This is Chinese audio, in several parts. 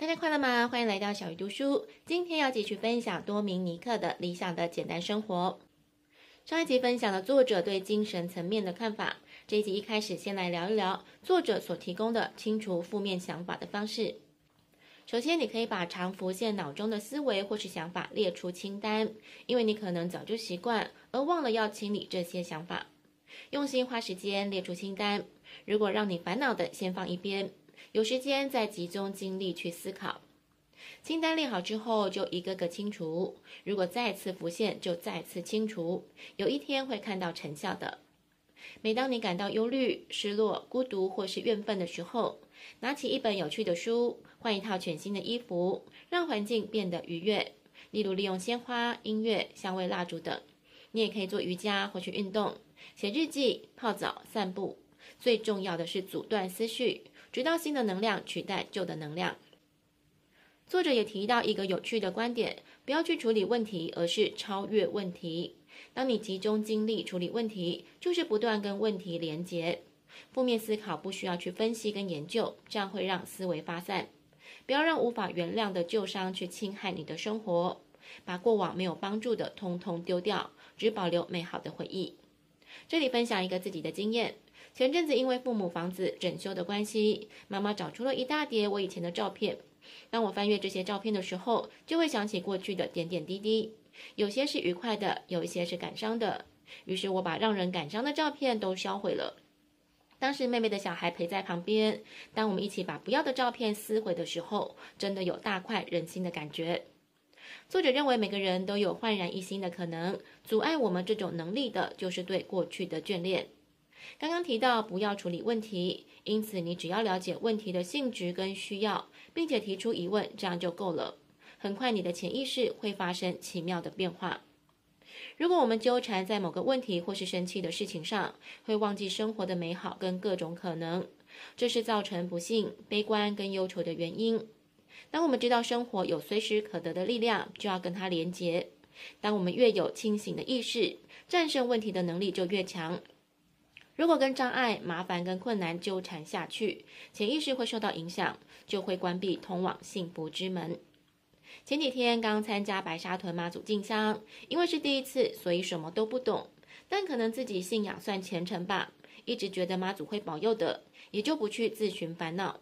大家快乐吗？欢迎来到小鱼读书。今天要继续分享多明尼克的《理想的简单生活》。上一集分享了作者对精神层面的看法，这一集一开始先来聊一聊作者所提供的清除负面想法的方式。首先，你可以把常浮现脑中的思维或是想法列出清单，因为你可能早就习惯而忘了要清理这些想法。用心花时间列出清单，如果让你烦恼的，先放一边。有时间再集中精力去思考，清单列好之后就一个个清除。如果再次浮现，就再次清除。有一天会看到成效的。每当你感到忧虑、失落、孤独或是怨愤的时候，拿起一本有趣的书，换一套全新的衣服，让环境变得愉悦。例如利用鲜花、音乐、香味蜡烛等。你也可以做瑜伽或去运动、写日记、泡澡、散步。最重要的是阻断思绪。直到新的能量取代旧的能量。作者也提到一个有趣的观点：不要去处理问题，而是超越问题。当你集中精力处理问题，就是不断跟问题连接。负面思考不需要去分析跟研究，这样会让思维发散。不要让无法原谅的旧伤去侵害你的生活，把过往没有帮助的通通丢掉，只保留美好的回忆。这里分享一个自己的经验。前阵子因为父母房子整修的关系，妈妈找出了一大叠我以前的照片。当我翻阅这些照片的时候，就会想起过去的点点滴滴，有些是愉快的，有一些是感伤的。于是我把让人感伤的照片都销毁了。当时妹妹的小孩陪在旁边，当我们一起把不要的照片撕毁的时候，真的有大快人心的感觉。作者认为每个人都有焕然一新的可能，阻碍我们这种能力的就是对过去的眷恋。刚刚提到不要处理问题，因此你只要了解问题的性质跟需要，并且提出疑问，这样就够了。很快你的潜意识会发生奇妙的变化。如果我们纠缠在某个问题或是生气的事情上，会忘记生活的美好跟各种可能，这是造成不幸、悲观跟忧愁的原因。当我们知道生活有随时可得的力量，就要跟它连结。当我们越有清醒的意识，战胜问题的能力就越强。如果跟障碍、麻烦跟困难纠缠下去，潜意识会受到影响，就会关闭通往幸福之门。前几天刚参加白沙屯妈祖进香，因为是第一次，所以什么都不懂，但可能自己信仰算虔诚吧，一直觉得妈祖会保佑的，也就不去自寻烦恼。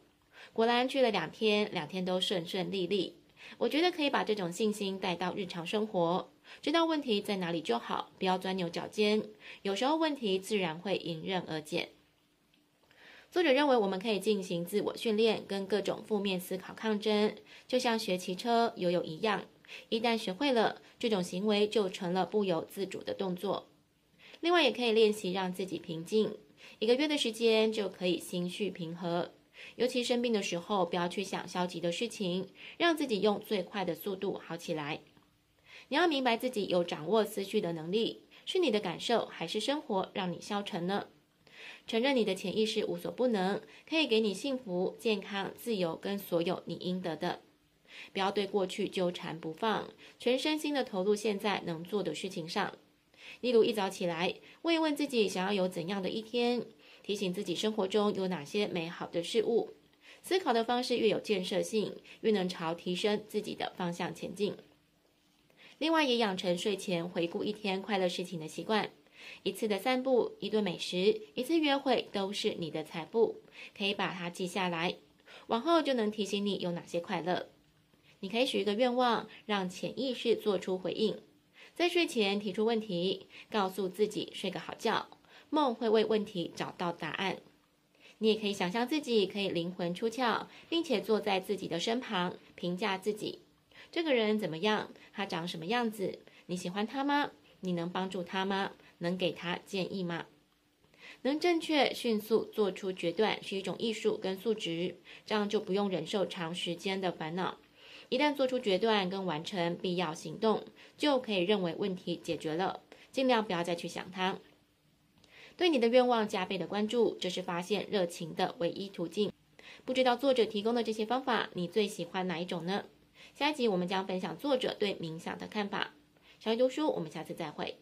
果然去了两天，两天都顺顺利利。我觉得可以把这种信心带到日常生活。知道问题在哪里就好，不要钻牛角尖。有时候问题自然会迎刃而解。作者认为，我们可以进行自我训练，跟各种负面思考抗争，就像学骑车、游泳一样。一旦学会了，这种行为就成了不由自主的动作。另外，也可以练习让自己平静，一个月的时间就可以心绪平和。尤其生病的时候，不要去想消极的事情，让自己用最快的速度好起来。你要明白自己有掌握思绪的能力，是你的感受还是生活让你消沉呢？承认你的潜意识无所不能，可以给你幸福、健康、自由跟所有你应得的。不要对过去纠缠不放，全身心的投入现在能做的事情上。例如一早起来，问一问自己想要有怎样的一天，提醒自己生活中有哪些美好的事物。思考的方式越有建设性，越能朝提升自己的方向前进。另外，也养成睡前回顾一天快乐事情的习惯。一次的散步，一顿美食，一次约会，都是你的财富，可以把它记下来，往后就能提醒你有哪些快乐。你可以许一个愿望，让潜意识做出回应。在睡前提出问题，告诉自己睡个好觉，梦会为问题找到答案。你也可以想象自己可以灵魂出窍，并且坐在自己的身旁，评价自己。这个人怎么样？他长什么样子？你喜欢他吗？你能帮助他吗？能给他建议吗？能正确、迅速做出决断是一种艺术跟素质，这样就不用忍受长时间的烦恼。一旦做出决断跟完成必要行动，就可以认为问题解决了，尽量不要再去想它。对你的愿望加倍的关注，这是发现热情的唯一途径。不知道作者提供的这些方法，你最喜欢哪一种呢？下一集我们将分享作者对冥想的看法。小鱼读书，我们下次再会。